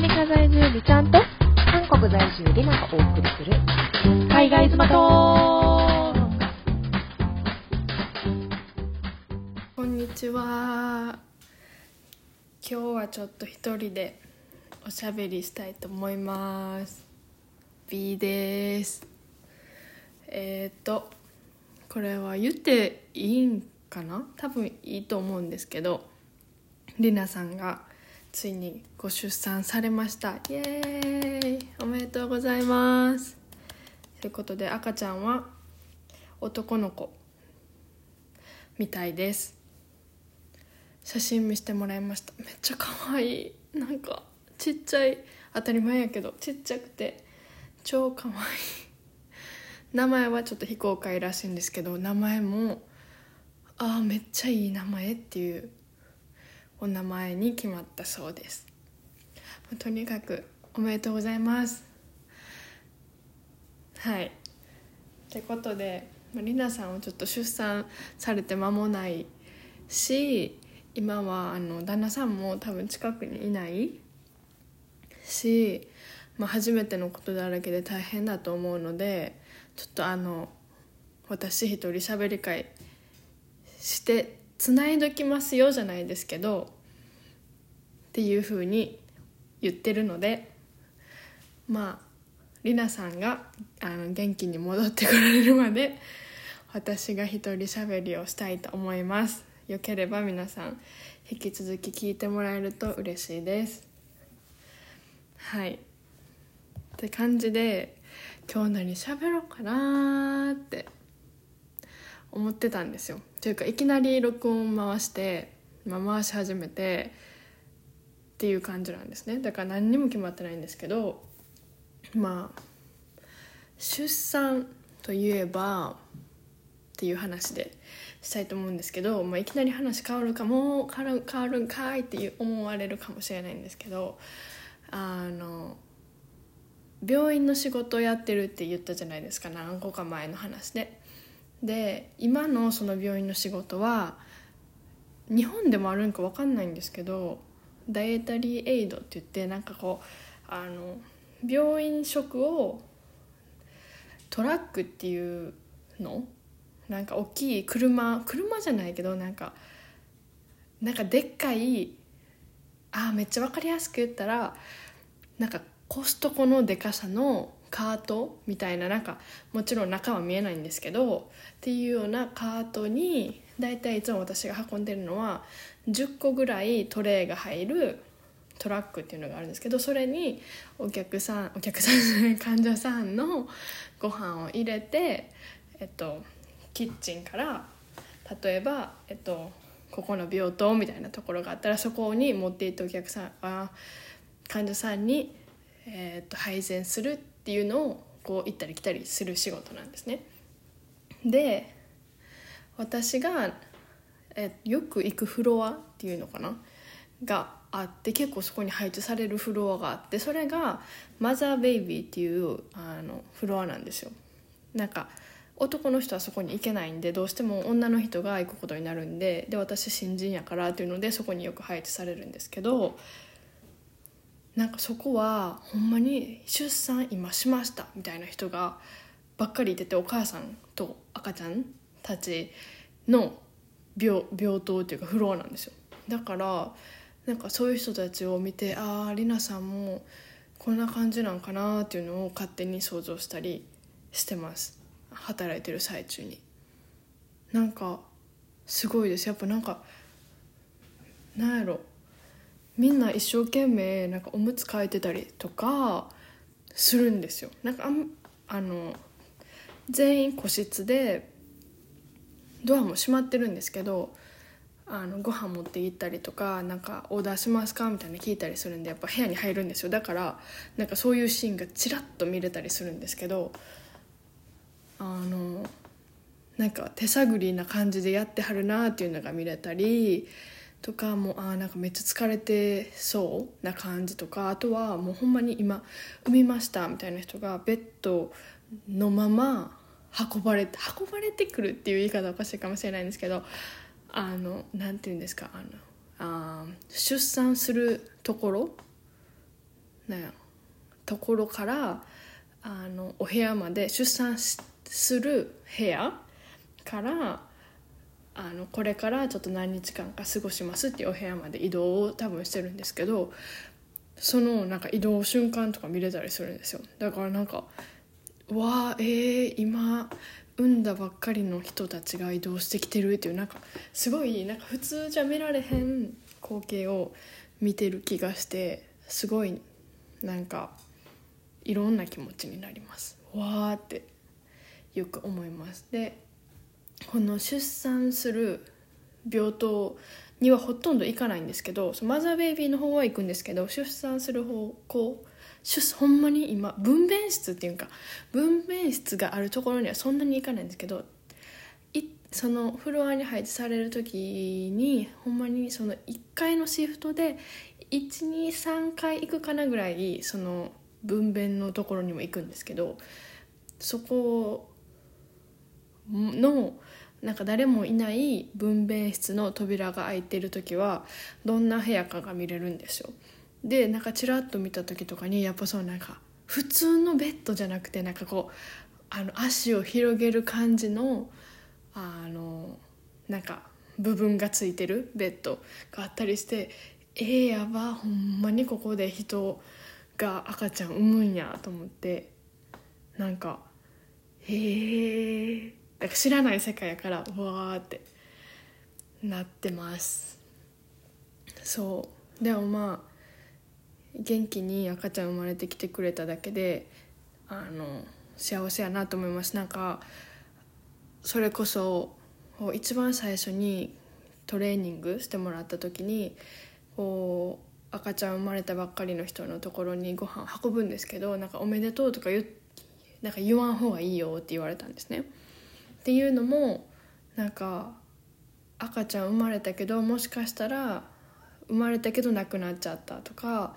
メリカ在住リちゃんと。韓国在住リナがお送りする。海外妻とこんにちは。今日はちょっと一人でおしゃべりしたいと思います。B です。えっ、とこれは言っていいんかな？多分いいと思うんですけどりなさんがついにご出産されました。イエーイ。おめでとうございます。ということで赤ちゃんは男の子みたいです。写真見せてもらいました。めっちゃ可愛い。なんかちっちゃい。当たり前やけどちっちゃくて。超可愛い。名前はちょっと非公開らしいんですけど名前もああめっちゃいい名前っていうお名前に決まったそうです。とにかくおめでとうございます。はい。ってことでりなさんはちょっと出産されて間もないし今はあの旦那さんも多分近くにいないし、まあ、初めてのことだらけで大変だと思うのでちょっとあの私一人喋り会してつないどきますよじゃないですけどっていうふうに言ってるのでまありなさんがあの元気に戻ってこられるまで私が一人喋りをしたいと思います。よければ皆さん引き続き聞いてもらえると嬉しいです。はい。って感じで今日何喋ろうかなって思ってたんですよ。というかいきなり録音回して、まあ、回し始めてっていう感じなんですね。だから何にも決まってないんですけどまあ出産といえばっていう話でしたいと思うんですけど、まあ、いきなり話変わるかも変わる変わるんかいって思われるかもしれないんですけどあの病院の仕事をやってるって言ったじゃないですか。何個か前の話で。で今のその病院の仕事は日本でもあるんか分かんないんですけどダイエタリーエイドって言ってなんかこうあの病院食をトラックっていうの？なんか大きい車車じゃないけどなんかなんかでっかいあめっちゃ分かりやすく言ったらなんかコストコのでかさのカートみたいななんかもちろん中は見えないんですけどっていうようなカートに大体いつも私が運んでるのは10個ぐらいトレイが入るトラックっていうのがあるんですけどそれにお客さんお客さん患者さんのご飯を入れて、えっと、キッチンから例えば、えっと、ここの病棟みたいなところがあったらそこに持っていってお客さんあ患者さんに、えっと、配膳するってていうのをこう行ったり来たりする仕事なんですね。で私がえよく行くフロアっていうのかな？があって結構そこに配置されるフロアがあってそれがマザーベイビーっていうあのフロアなんですよなんか男の人はそこに行けないんでどうしても女の人が行くことになるんでで私新人やからっていうのでそこによく配置されるんですけどなんかそこはほんまに出産今しましたみたいな人がばっかりいててお母さんと赤ちゃんたちの病棟っていうかフロアなんですよ。だからなんかそういう人たちを見てあありなさんもこんな感じなんかなっていうのを勝手に想像したりしてます。働いてる最中に。なんかすごいです。やっぱなんかなんやろ。みんな一生懸命なんかおむつ替えてたりとかするんですよ。なんかああの全員個室でドアも閉まってるんですけどあのご飯持って行ったりとかなんかオーダーしますかみたいな聞いたりするんでやっぱ部屋に入るんですよ。だからなんかそういうシーンがちらっと見れたりするんですけどあのなんか手探りな感じでやってはるなっていうのが見れたりとかもあなんかめっちゃ疲れてそうな感じとかあとはもうほんまに今産みましたみたいな人がベッドのまま運ばれて運ばれてくるっていう言い方おかしいかもしれないんですけどあのなんて言うんですかあのあ出産するところなんやところからあのお部屋まで出産する部屋からあのこれからちょっと何日間か過ごしますっていうお部屋まで移動を多分してるんですけどそのなんか移動瞬間とか見れたりするんですよ。だからなんかわあえー、今産んだばっかりの人たちが移動してきてるっていうなんかすごいなんか普通じゃ見られへん光景を見てる気がしてすごいなんかいろんな気持ちになります。わーってよく思います。でこの出産する病棟にはほとんど行かないんですけどマザーベイビーの方は行くんですけど出産する方向出ほんまに今分娩室っていうか分娩室があるところにはそんなに行かないんですけどそのフロアに配置される時にほんまにその1階のシフトで123回行くかなぐらいその分娩のところにも行くんですけどそこのなんか誰もいない分娩室の扉が開いてる時はどんな部屋かが見れるんですよでなんかチラッと見た時とかにやっぱそうなんか普通のベッドじゃなくてなんかこうあの足を広げる感じのあのなんか部分がついてるベッドがあったりしてえー、やばほんまにここで人が赤ちゃん産むんやと思ってなんかへえなんか知らない世界やからうわーってなってますそうでもまあ元気に赤ちゃん生まれてきてくれただけであの幸せやなと思いますなんかそれこそ一番最初にトレーニングしてもらった時にこう赤ちゃん生まれたばっかりの人のところにご飯運ぶんですけどなんか「おめでとう」とか言なんか言わん方がいいよって言われたんですね。っていうのもなんか赤ちゃん生まれたけどもしかしたら生まれたけど亡くなっちゃったとか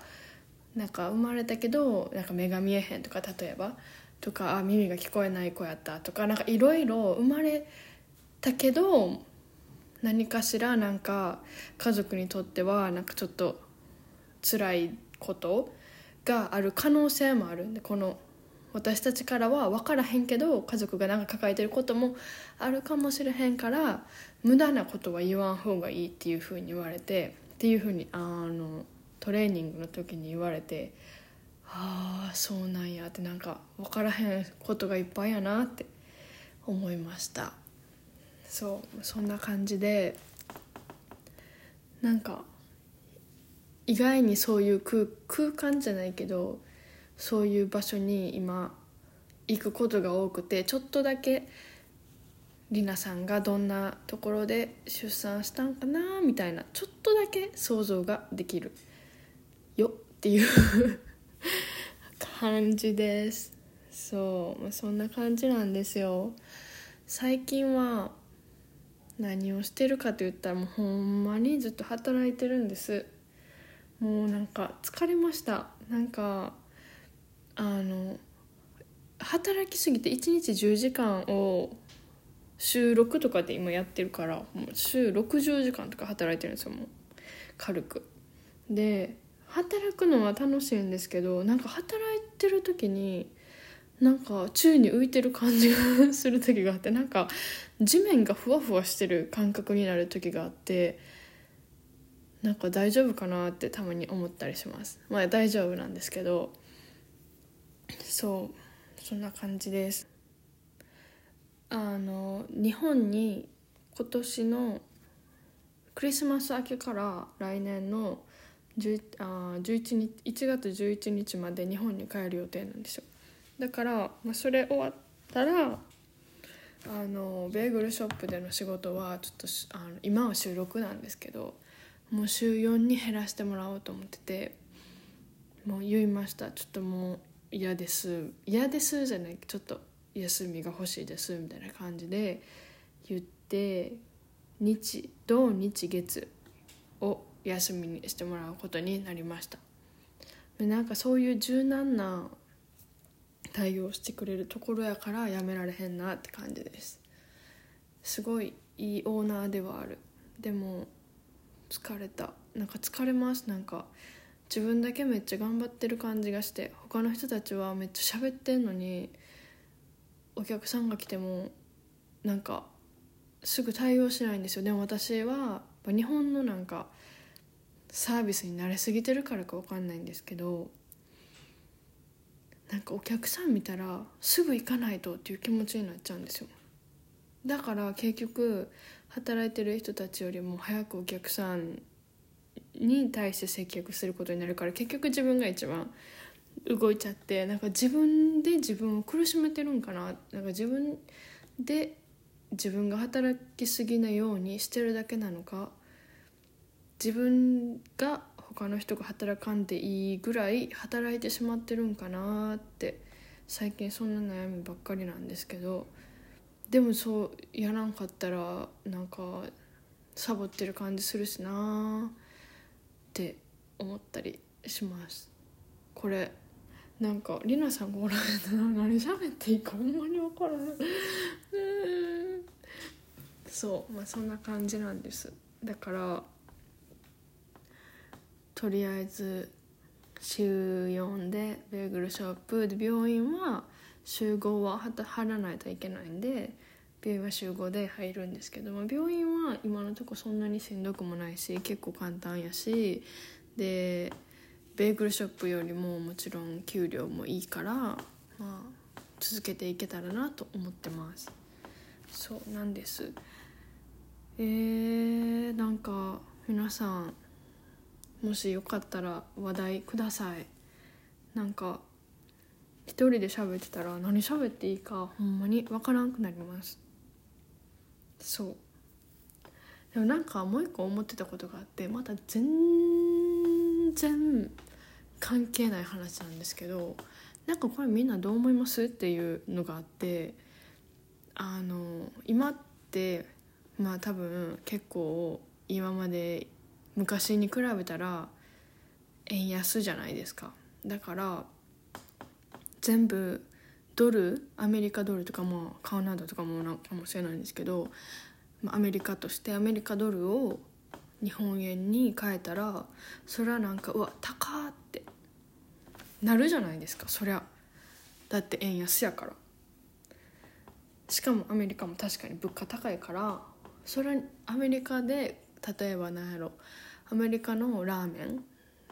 なんか生まれたけどなんか目が見えへんとか例えばとかあ耳が聞こえない子やったとかなんかいろいろ生まれたけど何かしらなんか家族にとってはなんかちょっと辛いことがある可能性もあるんでこの私たちからは分からへんけど家族がなんか抱えてることもあるかもしれへんから無駄なことは言わん方がいいっていうふうに言われてっていうふうにあのトレーニングの時に言われてああそうなんやってなんか分からへんことがいっぱいやなって思いました。そうそんな感じでなんか意外にそういう空空間じゃないけどそういう場所に今行くことが多くてちょっとだけりなさんがどんなところで出産したんかなみたいなちょっとだけ想像ができるよっていう感じです。そうそんな感じなんですよ。最近は何をしてるかと言ったらもうほんまにずっと働いてるんです。もうなんか疲れました。なんかあの働きすぎて1日10時間を週6とかで今やってるからもう週60時間とか働いてるんですよもう。軽く。で働くのは楽しいんですけどなんか働いてる時になんか宙に浮いてる感じがする時があってなんか地面がふわふわしてる感覚になる時があってなんか大丈夫かなってたまに思ったりします。まあ大丈夫なんですけどそうそんな感じです。あの日本に今年のクリスマス明けから来年の10あ11日1月11日まで日本に帰る予定なんですよ。だから、まあ、それ終わったらあのベーグルショップでの仕事はちょっとあの今は週6なんですけどもう週4に減らしてもらおうと思っててもう言いました。ちょっともう嫌です。嫌ですじゃない。ちょっと休みが欲しいですみたいな感じで言って日土日月を休みにしてもらうことになりました。なんかそういう柔軟な対応してくれるところやからやめられへんなって感じです。すごいいいオーナーではある。でも疲れた。なんか疲れます。なんか自分だけめっちゃ頑張ってる感じがして他の人たちはめっちゃ喋ってんのにお客さんが来てもなんかすぐ対応しないんですよ。でも私は日本のなんかサービスに慣れすぎてるからか分かんないんですけどなんかお客さん見たらすぐ行かないとっていう気持ちになっちゃうんですよ。だから結局働いてる人たちよりも早くお客さんに対して接客することになるから結局自分が一番動いちゃってなんか自分で自分を苦しめてるんかななんか自分で自分が働きすぎなようにしてるだけなのか自分が他の人が働かんでいいぐらい働いてしまってるんかなって最近そんな悩みばっかりなんですけどでもそうやらんかったらなんかサボってる感じするしな。って思ったりします。これなんかりなさんがおられたら何喋っていいかほんまに分からない。そうまあそんな感じなんです。だからとりあえず週4でベーグルショップで病院は週5は貼らないといけないんで病院は週5で入るんですけども病院は今のとこそんなにしんどくもないし結構簡単やしでベーグルショップよりももちろん給料もいいから、まあ、続けていけたらなと思ってます。そうなんです。えー、なんか皆さんもしよかったら話題ください。なんか一人で喋ってたら何喋っていいかほんまに分からんくなります。そう。でもなんかもう一個思ってたことがあってまた全然関係ない話なんですけどなんかこれみんなどう思いますっていうのがあってあの今ってまあ多分結構今まで昔に比べたら円安じゃないですか。だから全部ドルアメリカドルとかもカナダとかもなんかもしれないんですけどアメリカとしてアメリカドルを日本円に変えたらそれはなんかうわ高ってなるじゃないですか。そりゃ。だって円安やから。しかもアメリカも確かに物価高いからそれアメリカで例えば何やろ。アメリカのラーメン。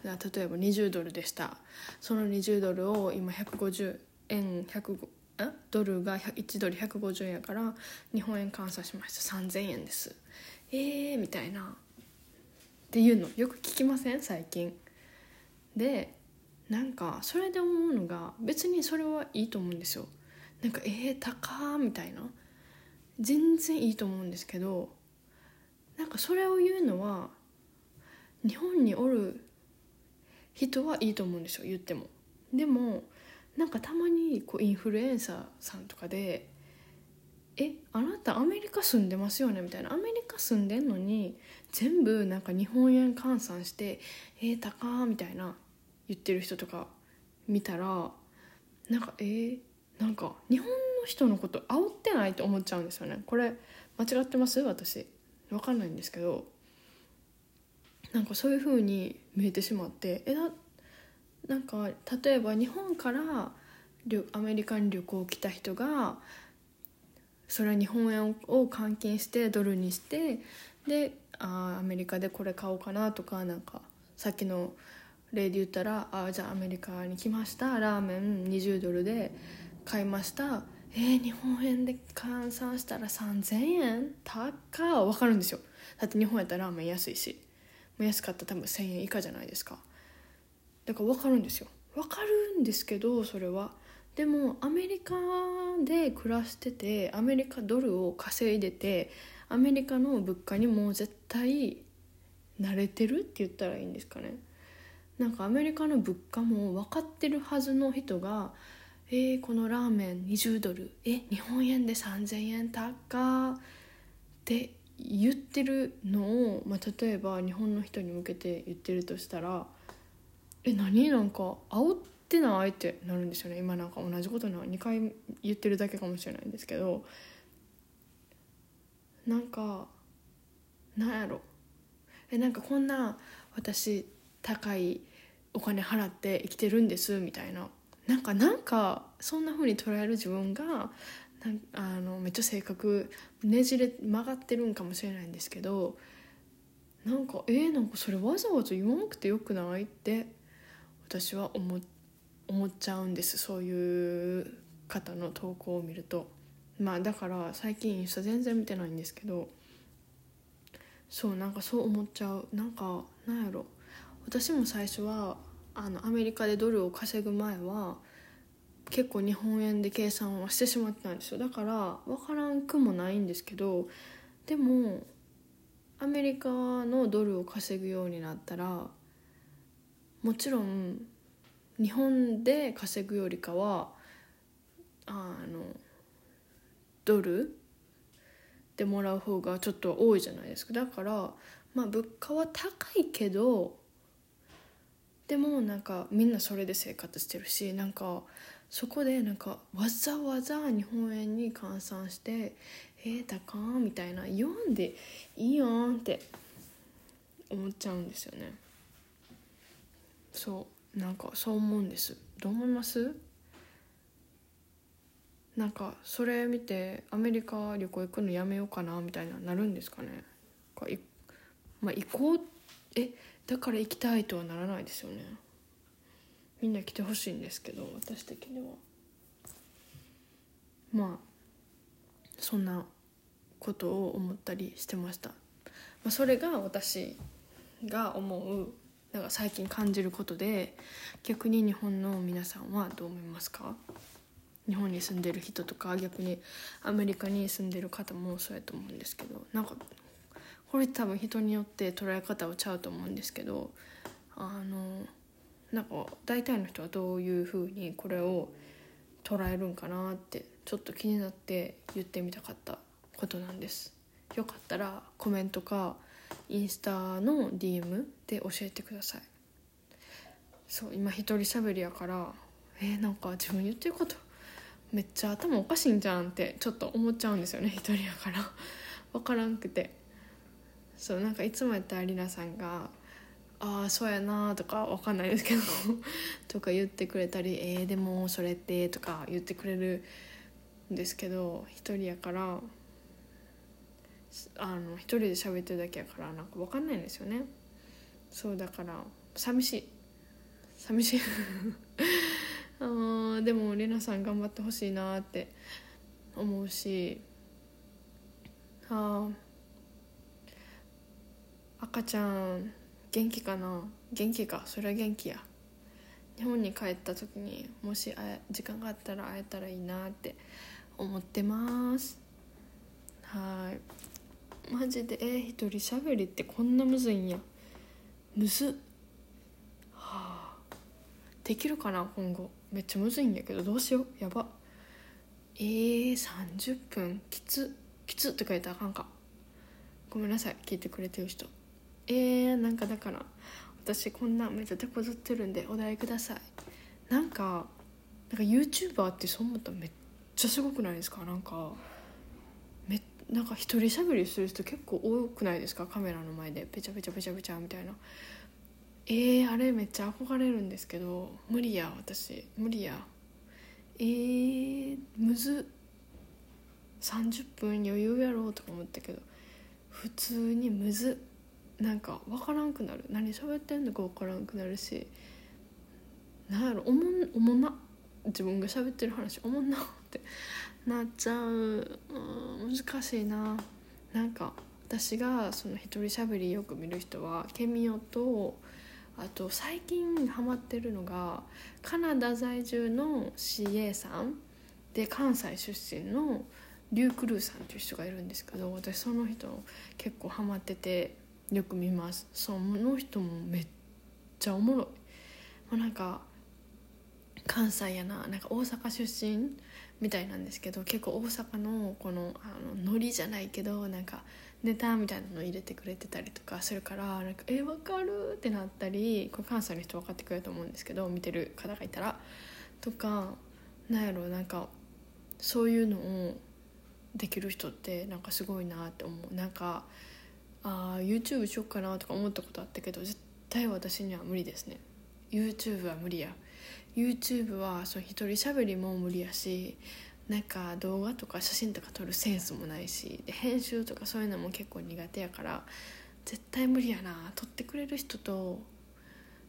例えば20ドルでした。その20ドルを今150円105ドルが1ドル150円やから日本円換算しました。3000円です。えーみたいな。っていうのよく聞きません？最近。でなんかそれで思うのが別にそれはいいと思うんですよ。なんかえー、高みたいな。全然いいと思うんですけどなんかそれを言うのは日本におる人はいいと思うんですよ。言っても。でもなんかたまにこうインフルエンサーさんとかで「えあなたアメリカ住んでますよね」みたいな。アメリカ住んでんのに全部なんか日本円換算して「えー、高」みたいな言ってる人とか見たらなんかえー、なんか日本の人のこと煽ってないと思っちゃうんですよね。これ間違ってます？私。分かんないんですけど。なんかそういう風に見えてしまってえななんか例えば日本からアメリカに旅行来た人がそれは日本円を換金してドルにしてであアメリカでこれ買おうかなとかなんかさっきの例で言ったらあじゃあアメリカに来ましたラーメン20ドルで買いました。えー、日本円で換算したら3000円？高分かるんですよ。だって日本やったらラーメン安いし。安かったら多分1,000円以下じゃないですか。だから分かるんですよ。分かるんですけどそれは。でもアメリカで暮らしててアメリカドルを稼いでてアメリカの物価にもう絶対慣れてるって言ったらいいんですかね。なんかアメリカの物価も分かってるはずの人がえー、このラーメン20ドルえ日本円で3,000円高って言ってるのを、まあ、例えば日本の人に向けて言ってるとしたら「え何？なんか煽ってない?」ってなるんですよね。今なんか同じことな2回言ってるだけかもしれないんですけど。なんかなんやろ。えなんかこんな私高いお金払って生きてるんですみたいな。なんかなんかそんな風に捉える自分がなんあのめっちゃ性格ねじれ曲がってるんかもしれないんですけど。なんかえー、なんかそれわざわざ言わなくてよくないって私は思思っちゃうんです。そういう方の投稿を見ると。まあだから最近インスタ全然見てないんですけど。そうなんかそう思っちゃう。なんかなんやろ。私も最初はあのアメリカでドルを稼ぐ前は結構日本円で計算はしてしまってたんですよ。だから分からんくもないんですけどでもアメリカのドルを稼ぐようになったらもちろん日本で稼ぐよりかはあのドルでもらう方がちょっと多いじゃないですか。だからまあ物価は高いけどでもなんかみんなそれで生活してるしなんかそこでなんかわざわざ日本円に換算して「えー、高みたいな言わんでいいやんって思っちゃうんですよね。そうなんかそう思うんです。どう思います？なんかそれ見てアメリカ旅行行くのやめようかなみたいななるんですかね？かいまあ行こうえだから行きたいとはならないですよね。みんな来てほしいんですけど私的には。まあそんなことを思ったりしてました、まあ、それが私が思うなんか最近感じることで逆に日本の皆さんはどう思いますか？日本に住んでる人とか逆にアメリカに住んでる方もそうやと思うんですけどなんかこれ多分人によって捉え方はちゃうと思うんですけどあのなんか大体の人はどういうふうにこれを捉えるんかなってちょっと気になって言ってみたかったことなんです。よかったらコメントかインスタの DM で教えてください。そう今一人喋りやからえー、なんか自分言ってることめっちゃ頭おかしいんじゃんってちょっと思っちゃうんですよね一人やから。分からんくて。そうなんかいつもやったらりなさんがああそうやなとかわかんないですけど とか言ってくれたり「えー、でもそれって」とか言ってくれるんですけど一人やからあの一人で喋ってるだけやからなんかわかんないんですよね。そうだから寂しい。寂しい。あでもりなさん頑張ってほしいなって思うし。あ赤ちゃん元気かな？元気か。それは元気や。日本に帰った時にもし時間があったら会えたらいいなって思ってます。はい。マジでえ、一人喋りってこんなむずいんや。むずはあ。できるかな今後。めっちゃむずいんやけどどうしよう。やば。えー、30分。きつ。きつって書いたらあかんか。ごめんなさい。聞いてくれてる人。えー、なんかだから私こんなめっちゃ手こずってるんでお題ください。なんかなんか YouTuber ってそう思ったらめっちゃすごくないですか？なんかなんか一人しゃべりする人結構多くないですか？カメラの前で。ペチャペチャペチャペチャみたいな。えー、あれめっちゃ憧れるんですけど。無理や私。無理や。えー、むず。30分余裕やろうとか思ったけど。普通にむず。なんか分からんくなる。何喋ってんのか分からんくなるし。なんやろおもんおもんな。自分が喋ってる話おもんなって。なっちゃう。うん難しいな。なんか私がその一人喋りよく見る人はケミオとあと最近ハマってるのがカナダ在住の CA さん。で関西出身のリュー・クルーさんっていう人がいるんですけど私その人結構ハマっててよく見ます。その人もめっちゃおもろい、まあ、なんか関西やな。なんか大阪出身みたいなんですけど結構大阪のこのあのノリじゃないけどなんかネタみたいなの入れてくれてたりとかするからなんかえ分かる？ってなったりこれ関西の人分かってくれると思うんですけど見てる方がいたらとかなんやろなんかそういうのをできる人ってなんかすごいなって思う。なんかああ YouTube しよっかなとか思ったことあったけど絶対私には無理ですね。YouTube は無理や。YouTube はその一人喋りも無理やしなんか動画とか写真とか撮るセンスもないしで編集とかそういうのも結構苦手やから絶対無理やな撮ってくれる人と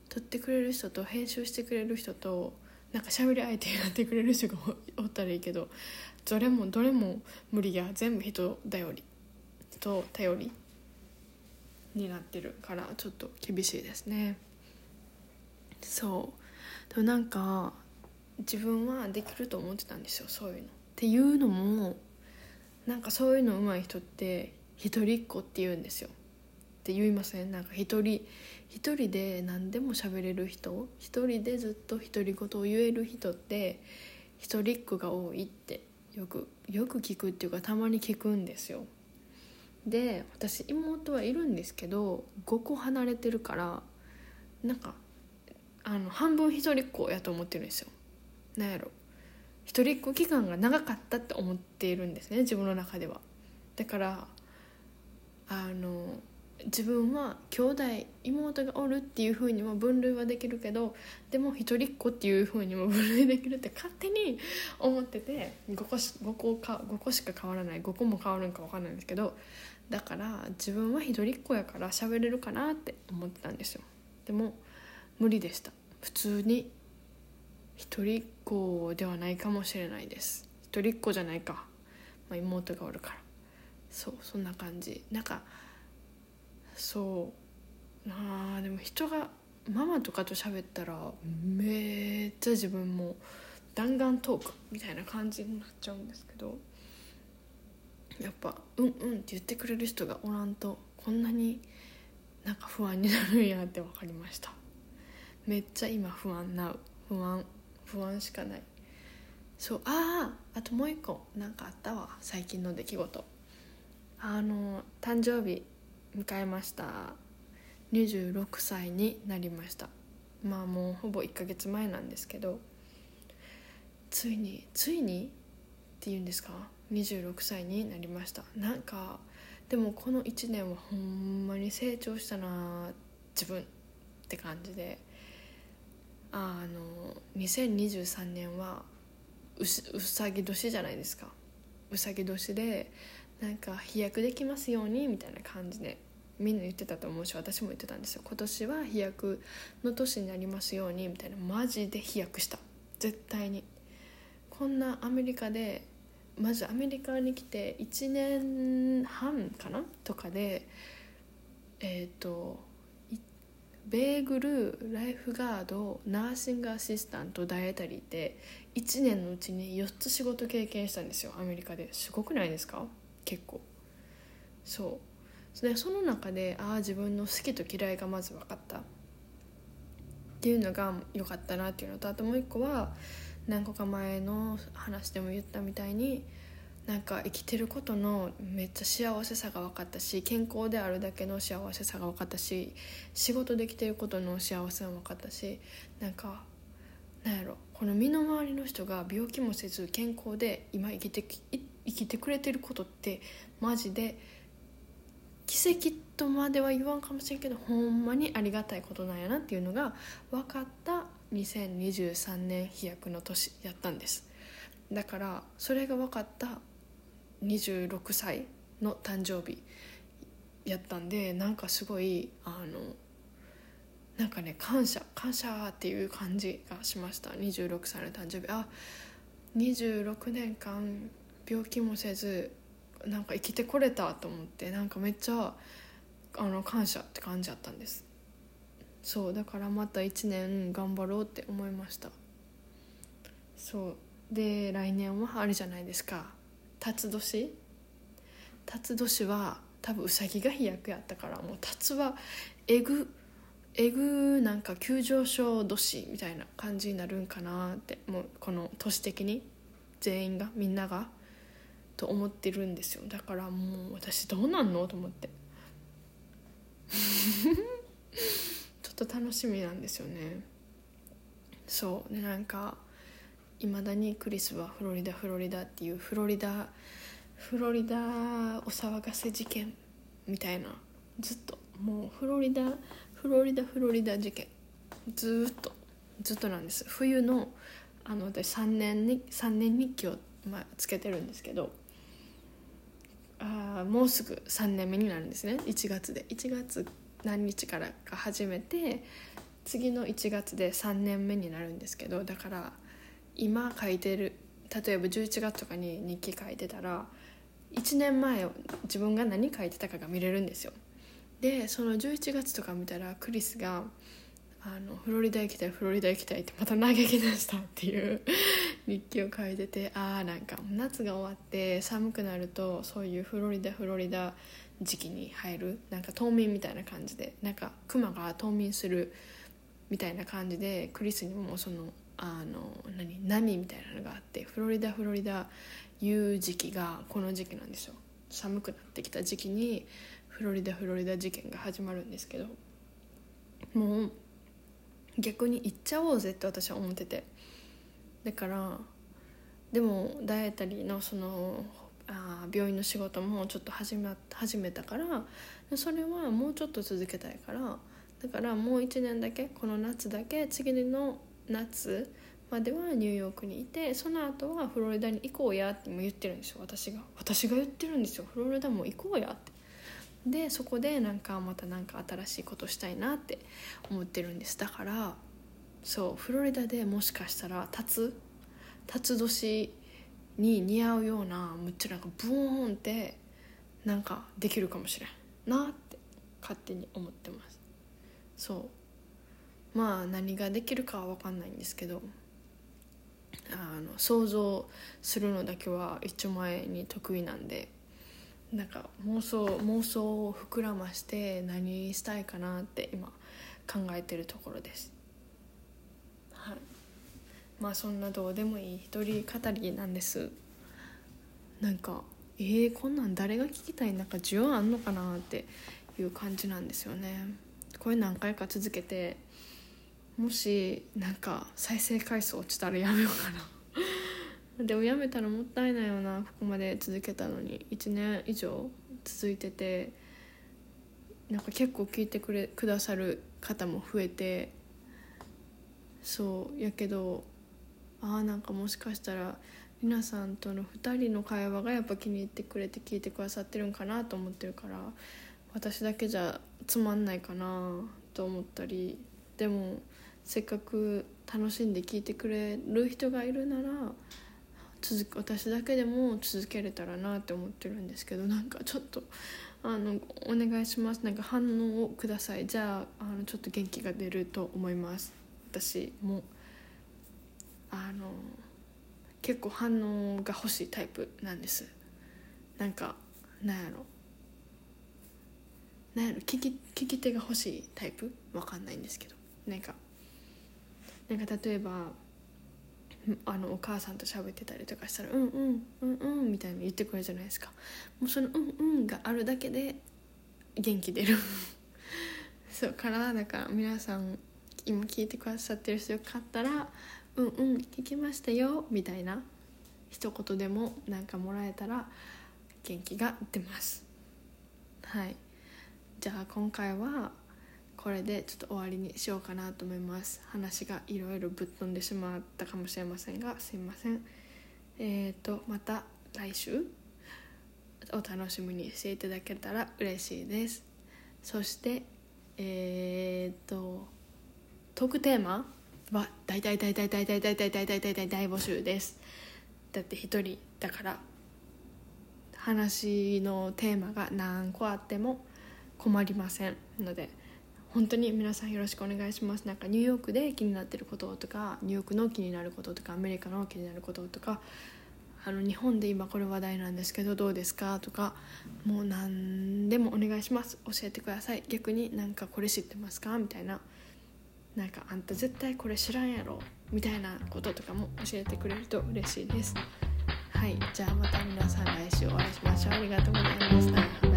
撮ってくれる人と編集してくれる人となんか喋り相手になってくれる人が おったらいいけどどれもどれも無理や全部人頼り人頼りになってるからちょっと厳しいですね。そう。でもなんか自分はできると思ってたんですよそういうの。っていうのもなんかそういうの上手い人って一人っ子って言うんですよ。って言いません？なんか一人一人で何でも喋れる人？一人でずっと独り言を言える人って一人っ子が多いってよくよく聞くっていうかたまに聞くんですよ。で私妹はいるんですけど5個離れてるからなんかあの半分一人っ子やと思ってるんですよ。なんやろ。一人っ子期間が長かったって思っているんですね自分の中では。だからあの自分は兄弟妹がおるっていうふうにも分類はできるけどでも一人っ子っていうふうにも分類できるって勝手に思ってて5個し 5, 個か5個しか変わらない5個も変わるんか分かんないんですけどだから自分は一人っ子やから喋れるかなって思ってたんですよ。でも無理でした。普通に一人っ子ではないかもしれないです。一人っ子じゃないか、まあ、妹がおるから。そうそんな感じ。なんかそう。あでも人がママとかと喋ったらめっちゃ自分も弾丸トークみたいな感じになっちゃうんですけどやっぱ「うんうん」って言ってくれる人がおらんとこんなになんか不安になるんやって分かりました。めっちゃ今不安な不安不安しかない。そうあああともう一個なんかあったわ。最近の出来事。あの誕生日迎えました。26歳になりました。まあもうほぼ1ヶ月前なんですけど。ついについに？っていうんですか？26歳になりました。なんかでもこの1年はほんまに成長したな自分って感じで。あの2023年はうさぎ年じゃないですか。うさぎ年でなんか飛躍できますようにみたいな感じでみんな言ってたと思うし私も言ってたんですよ。今年は飛躍の年になりますようにみたいなマジで飛躍した。絶対に。こんなアメリカでまずアメリカに来て1年半かな？とかでえっ、ー、とベーグルライフガードナーシングアシスタントダイエタリーって1年のうちに4つ仕事経験したんですよ。アメリカで。すごくないですか？結構。そう。でその中でああ自分の好きと嫌いがまず分かった。っていうのが良かったなっていうのとあともう一個は何個か前の話でも言ったみたいになんか生きてることのめっちゃ幸せさが分かったし健康であるだけの幸せさが分かったし仕事できてることの幸せも分かったしなんかなんやろこの身の回りの人が病気もせず健康で今生きて生きてくれてることってマジで奇跡とまでは言わんかもしれんけどほんまにありがたいことなんやなっていうのが分かった2023年飛躍の年やったんです。だからそれが分かった26歳の誕生日やったんでなんかすごいあのなんかね感謝感謝っていう感じがしました。26歳の誕生日。あ26年間病気もせずなんか生きてこれたと思ってなんかめっちゃあの感謝って感じだったんです。そうだからまた1年頑張ろうって思いました。そう。で来年はあれじゃないですか。辰年？辰年は多分うさぎが飛躍やったからもう辰はえぐえぐなんか急上昇年みたいな感じになるんかなってもうこの都市的に全員がみんながと思ってるんですよ。だからもう私どうなんのと思って。ちょっと楽しみなんですよね。そう。でなんかいまだにクリスはフロリダフロリダっていうフロリダフロリダお騒がせ事件みたいなずっともうフロリダフロリダフロリダ事件ずっとずっとなんです。冬のあの私3年に3年日記を、まあ、つけてるんですけどあもうすぐ3年目になるんですね。1月で。1月何日からか始めて次の1月で3年目になるんですけどだから今書いてる例えば11月とかに日記書いてたら1年前自分が何書いてたかが見れるんですよ。でその11月とか見たらクリスがあのフロリダ行きたいフロリダ行きたいってまた嘆き出したっていう 日記を書いててああなんか夏が終わって寒くなるとそういうフロリダフロリダ時期に入るなんか冬眠みたいな感じでなんかクマが冬眠するみたいな感じでクリスにもそのあの何波みたいなのがあってフロリダフロリダいう時期がこの時期なんですよ。寒くなってきた時期にフロリダフロリダ事件が始まるんですけどもう逆に行っちゃおうぜって私は思ってて。だからでもダイエタリーのそのあ病院の仕事もちょっと始め始めたからそれはもうちょっと続けたいからだからもう1年だけこの夏だけ次の夏まではニューヨークにいてその後はフロリダに行こうやっても言ってるんですよ私が。私が言ってるんですよ。フロリダも行こうやって。でそこでなんかまたなんか新しいことしたいなって思ってるんです。だからそうフロリダでもしかしたら辰辰年に似合うようなむっちゃなんかブーンってなんかできるかもしれんなって勝手に思ってます。そう。まあ何ができるかは分かんないんですけどあの想像するのだけは一丁前に得意なんでなんか妄想妄想を膨らまして何したいかなって今考えてるところです。はい。まあそんなどうでもいい一人語りなんです。なんかえー、こんなん誰が聞きたい？なんか需要あんのかなっていう感じなんですよね。これ何回か続けてもしなんか再生回数落ちたらやめようかな。でもやめたらもったいないよなここまで続けたのに。1年以上続いててなんか結構聞いてくれくださる方も増えて。そうやけどああなんかもしかしたら皆さんとの2人の会話がやっぱ気に入ってくれて聞いてくださってるんかなと思ってるから私だけじゃつまんないかなと思ったり。でもせっかく楽しんで聞いてくれる人がいるなら続く私だけでも続けれたらなって思ってるんですけどなんかちょっとあのお願いします。なんか反応をください。じゃああのちょっと元気が出ると思います。私もあの結構反応が欲しいタイプなんです。なんかなんやろ。なんやろ。聞き聞き手が欲しいタイプ？わかんないんですけど。なんかなんか例えばあのお母さんと喋ってたりとかしたら「うんうんうんうん」みたいな言ってくれるじゃないですか。もうその「うんうん」があるだけで元気出る。そうからだから皆さん今聞いてくださってる人よかったら「うんうん聞きましたよ」みたいな一言でもなんかもらえたら元気が出ます。はい。じゃあ今回はこれでちょっと終わりにしようかなと思います。話がいろいろぶっ飛んでしまったかもしれませんが。すいません。えっ、ー、とまた来週。お楽しみにしていただけたら嬉しいですそしてえっ、ー、とトークテーマは大体大体大体大体大体大体大募集ですだって一人だから話のテーマが何個あっても困りませんので本当に皆さんよろしくお願いします。なんかニューヨークで気になってることとかニューヨークの気になることとかアメリカの気になることとかあの日本で今これ話題なんですけどどうですかとかもう何でもお願いします。教えてください。逆になんかこれ知ってますかみたいな。なんかあんた絶対これ知らんやろ。みたいなこととかも教えてくれると嬉しいです。はい。じゃあまた皆さん来週お会いしましょう。ありがとうございました。